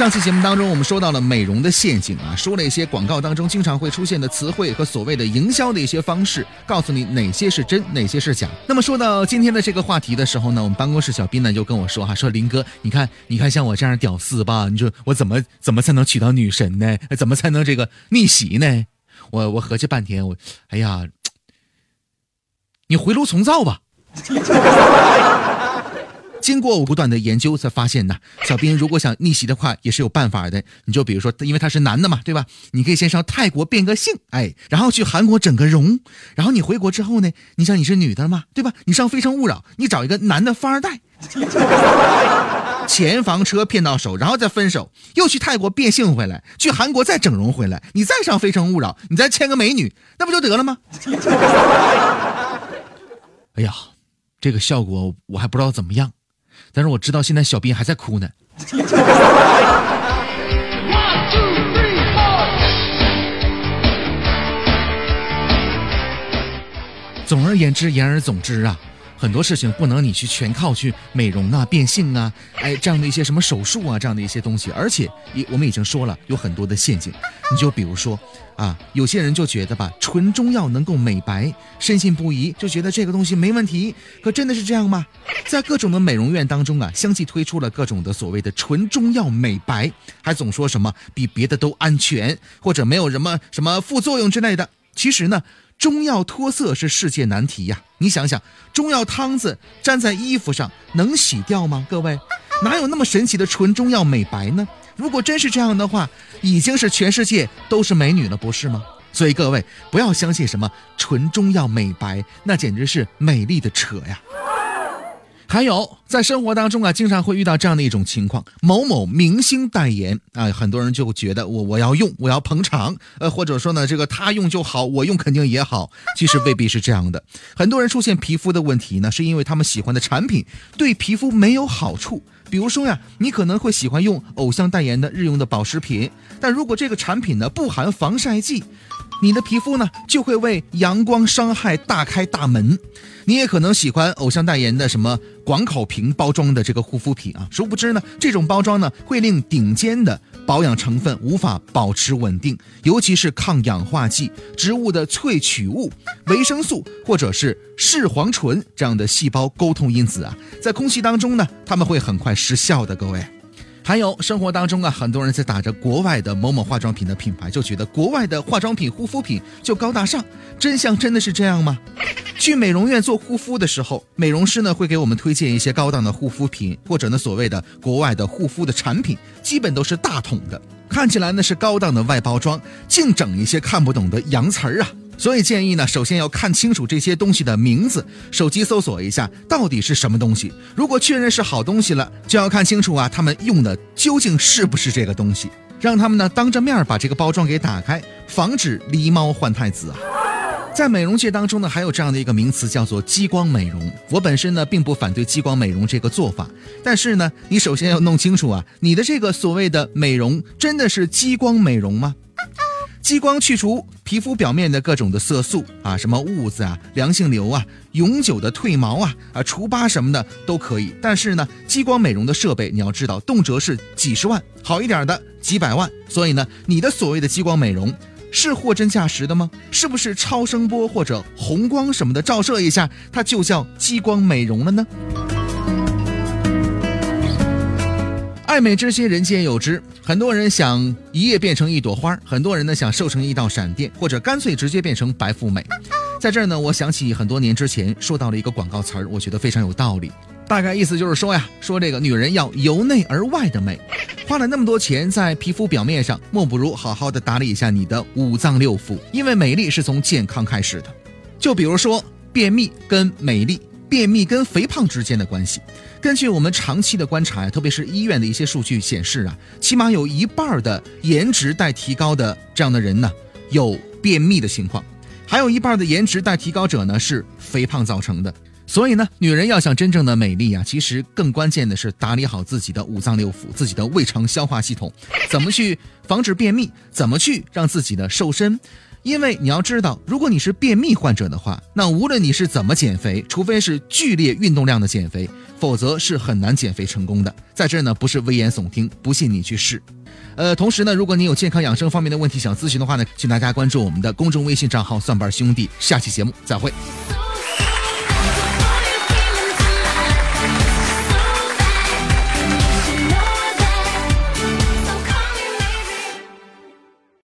上期节目当中，我们说到了美容的陷阱啊，说了一些广告当中经常会出现的词汇和所谓的营销的一些方式，告诉你哪些是真，哪些是假。那么说到今天的这个话题的时候呢，我们办公室小斌呢就跟我说哈，说林哥，你看，你看像我这样屌丝吧，你说我怎么怎么才能娶到女神呢？怎么才能这个逆袭呢？我我合计半天，我 哎呀，你回炉重造吧。经过我不断的研究，才发现呢，小兵如果想逆袭的话，也是有办法的。你就比如说，因为他是男的嘛，对吧？你可以先上泰国变个性，哎，然后去韩国整个容，然后你回国之后呢，你想你是女的嘛，对吧？你上《非诚勿扰》，你找一个男的富二代，钱房车骗到手，然后再分手，又去泰国变性回来，去韩国再整容回来，你再上《非诚勿扰》，你再签个美女，那不就得了吗？哎呀，这个效果我还不知道怎么样。但是我知道现在小斌还在哭呢。总而言之，言而总之啊。很多事情不能你去全靠去美容啊、变性啊，哎，这样的一些什么手术啊，这样的一些东西，而且也我们已经说了有很多的陷阱。你就比如说啊，有些人就觉得吧，纯中药能够美白，深信不疑，就觉得这个东西没问题。可真的是这样吗？在各种的美容院当中啊，相继推出了各种的所谓的纯中药美白，还总说什么比别的都安全，或者没有什么什么副作用之类的。其实呢。中药脱色是世界难题呀！你想想，中药汤子粘在衣服上能洗掉吗？各位，哪有那么神奇的纯中药美白呢？如果真是这样的话，已经是全世界都是美女了，不是吗？所以各位不要相信什么纯中药美白，那简直是美丽的扯呀！还有，在生活当中啊，经常会遇到这样的一种情况：某某明星代言啊，很多人就觉得我我要用，我要捧场，呃，或者说呢，这个他用就好，我用肯定也好。其实未必是这样的。很多人出现皮肤的问题呢，是因为他们喜欢的产品对皮肤没有好处。比如说呀，你可能会喜欢用偶像代言的日用的保湿品，但如果这个产品呢不含防晒剂。你的皮肤呢，就会为阳光伤害大开大门。你也可能喜欢偶像代言的什么广口瓶包装的这个护肤品啊，殊不知呢，这种包装呢会令顶尖的保养成分无法保持稳定，尤其是抗氧化剂、植物的萃取物、维生素或者是视黄醇这样的细胞沟通因子啊，在空气当中呢，它们会很快失效的，各位。还有生活当中啊，很多人在打着国外的某某化妆品的品牌，就觉得国外的化妆品、护肤品就高大上。真相真的是这样吗？去美容院做护肤的时候，美容师呢会给我们推荐一些高档的护肤品，或者呢所谓的国外的护肤的产品，基本都是大桶的，看起来呢是高档的外包装，净整一些看不懂的洋词儿啊。所以建议呢，首先要看清楚这些东西的名字，手机搜索一下到底是什么东西。如果确认是好东西了，就要看清楚啊，他们用的究竟是不是这个东西。让他们呢当着面把这个包装给打开，防止狸猫换太子啊。在美容界当中呢，还有这样的一个名词叫做激光美容。我本身呢并不反对激光美容这个做法，但是呢，你首先要弄清楚啊，你的这个所谓的美容真的是激光美容吗？激光去除皮肤表面的各种的色素啊，什么痦子啊、良性瘤啊、永久的褪毛啊、啊除疤什么的都可以。但是呢，激光美容的设备你要知道，动辄是几十万，好一点的几百万。所以呢，你的所谓的激光美容是货真价实的吗？是不是超声波或者红光什么的照射一下，它就叫激光美容了呢？爱美之心，人皆有之。很多人想一夜变成一朵花，很多人呢想瘦成一道闪电，或者干脆直接变成白富美。在这儿呢，我想起很多年之前说到了一个广告词儿，我觉得非常有道理。大概意思就是说呀，说这个女人要由内而外的美，花了那么多钱在皮肤表面上，莫不如好好的打理一下你的五脏六腑，因为美丽是从健康开始的。就比如说便秘跟美丽。便秘跟肥胖之间的关系，根据我们长期的观察呀，特别是医院的一些数据显示啊，起码有一半的颜值待提高的这样的人呢，有便秘的情况，还有一半的颜值待提高者呢是肥胖造成的。所以呢，女人要想真正的美丽啊，其实更关键的是打理好自己的五脏六腑、自己的胃肠消化系统，怎么去防止便秘，怎么去让自己的瘦身。因为你要知道，如果你是便秘患者的话，那无论你是怎么减肥，除非是剧烈运动量的减肥，否则是很难减肥成功的。在这儿呢，不是危言耸听，不信你去试。呃，同时呢，如果你有健康养生方面的问题想咨询的话呢，请大家关注我们的公众微信账号“蒜瓣兄弟”。下期节目再会。